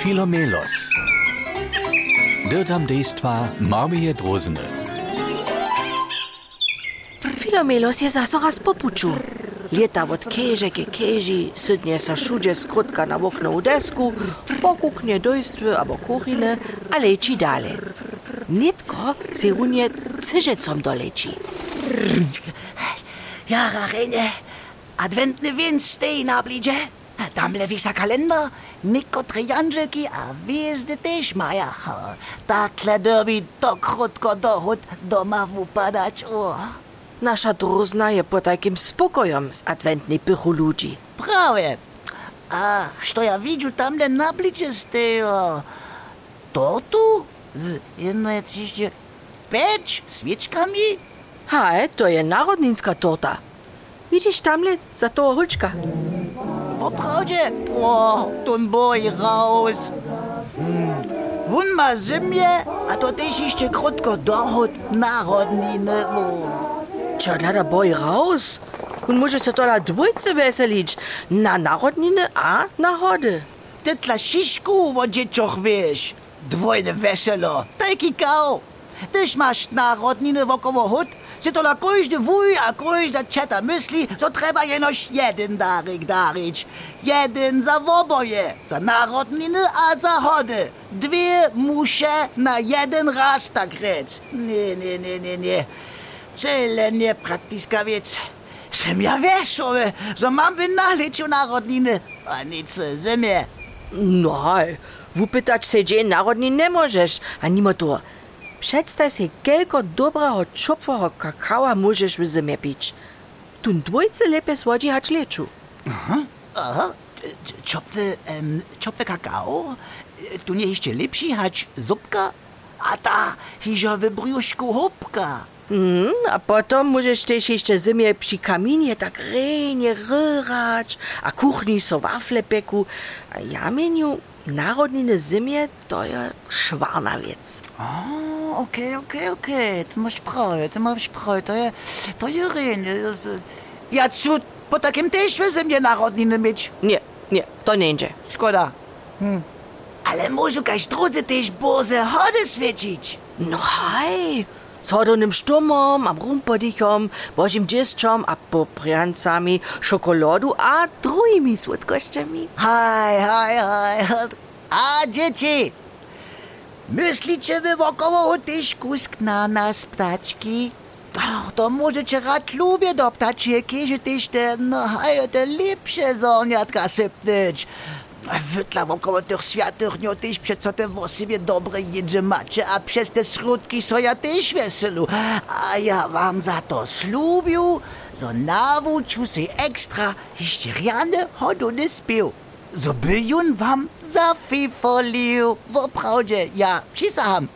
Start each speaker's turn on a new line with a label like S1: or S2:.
S1: Filomelos. Dirtam dejstva Marmije Drozene.
S2: Filomelos je zase raz po puču. Lieta od keže ke keži, sydnie sa šuđe skrutka na oknovu desku, pokuknie dojstwy abo kuchine, a leči dale. Nitko se runie cyżecom doleči.
S3: Ja, Rachene, adwentny więc stej na blidzie. Tam lewisa kalender, niko triangelki, a wiezdy też maja. Takle derby to krótko dochód doma wupadać. O,
S2: Nasza druzna je po takim spokojom z adwentnej pychu ludzi.
S3: prawie. A što ja widziu tamle na blidzie stejo? Tortu z jedno ciście peć świeczkami?
S2: Haj, to je narodninska torta. Widzisz tamle za toho hulčka?
S3: Oprawdzie? O, tun boj raus. Hmm. Wun ma zimje, a to też jeszcze krótko dochód narodniny.
S2: Čo lada boj raus? Und może se tola dwójce weselić na narodniny a na hody.
S3: Ty dla šišku o dzieciach wiesz. Dwojne weselo, taki kał. Tyś masz narodniny wokoło hut, se to na każdy wuj a każda czeta myśli, so trzeba jenoś jeden darik darić. Jeden za woboje, za narodniny a za hody. Dwie musze na jeden raz tak rec. Nie, nie, nie, nie, nie. Cele nie praktiska wiec. Sem ja wieszowy, że mam wynalić narodniny, a nic zimie.
S2: No, wypytać se dzień narodnin nie możesz, a mimo. Przedstaw se, kielko dobrego czopłego kakała możesz w zimie pić. Tun dwójce lepiej słodzi hać leczu.
S3: Aha, czopwy, um, czopwy kakao? Tu nie jeszcze lepszy hać zupka? A ta hiża w brzuszku hopka.
S2: Mm, a potom możesz też jeszcze zimie przy kaminie tak renie ryrać, a kuchni so wafle peku. A ja meniu, narodniny zimie to je szwarna wiec.
S3: O, okej, okej, okej, ty masz prawie, ty masz prawie, to je, to je renie. Ja cud, po takim też zimie narodniny mieć.
S2: Nie, nie, to nie idzie.
S3: Szkoda. Hm. Ale może kaś drodzy też boze hody świecić.
S2: No hej, z hodonym sztumom, am rumpodichom, bożim dziesczom, a popriancami, szokolaду a drugimi słodkościami.
S3: Haj, haj, haj. A dzieci, myślicie wy wokoło też kusk na nas ptaczki? Ach, to możecie rad lubię do ptaczej kieży też te, no haj, te lepsze zoniatka sypnąć. Wytla wokoło tych światych dniów też przeco te w sobie dobre jedzie macie, a przez te środki so ja też weselu. A ja wam za to slubiu, so nawuciu se ekstra jeszcze rane hodony spił. So by jun wam zafifolił. Wo prawdzie, ja, przysaham.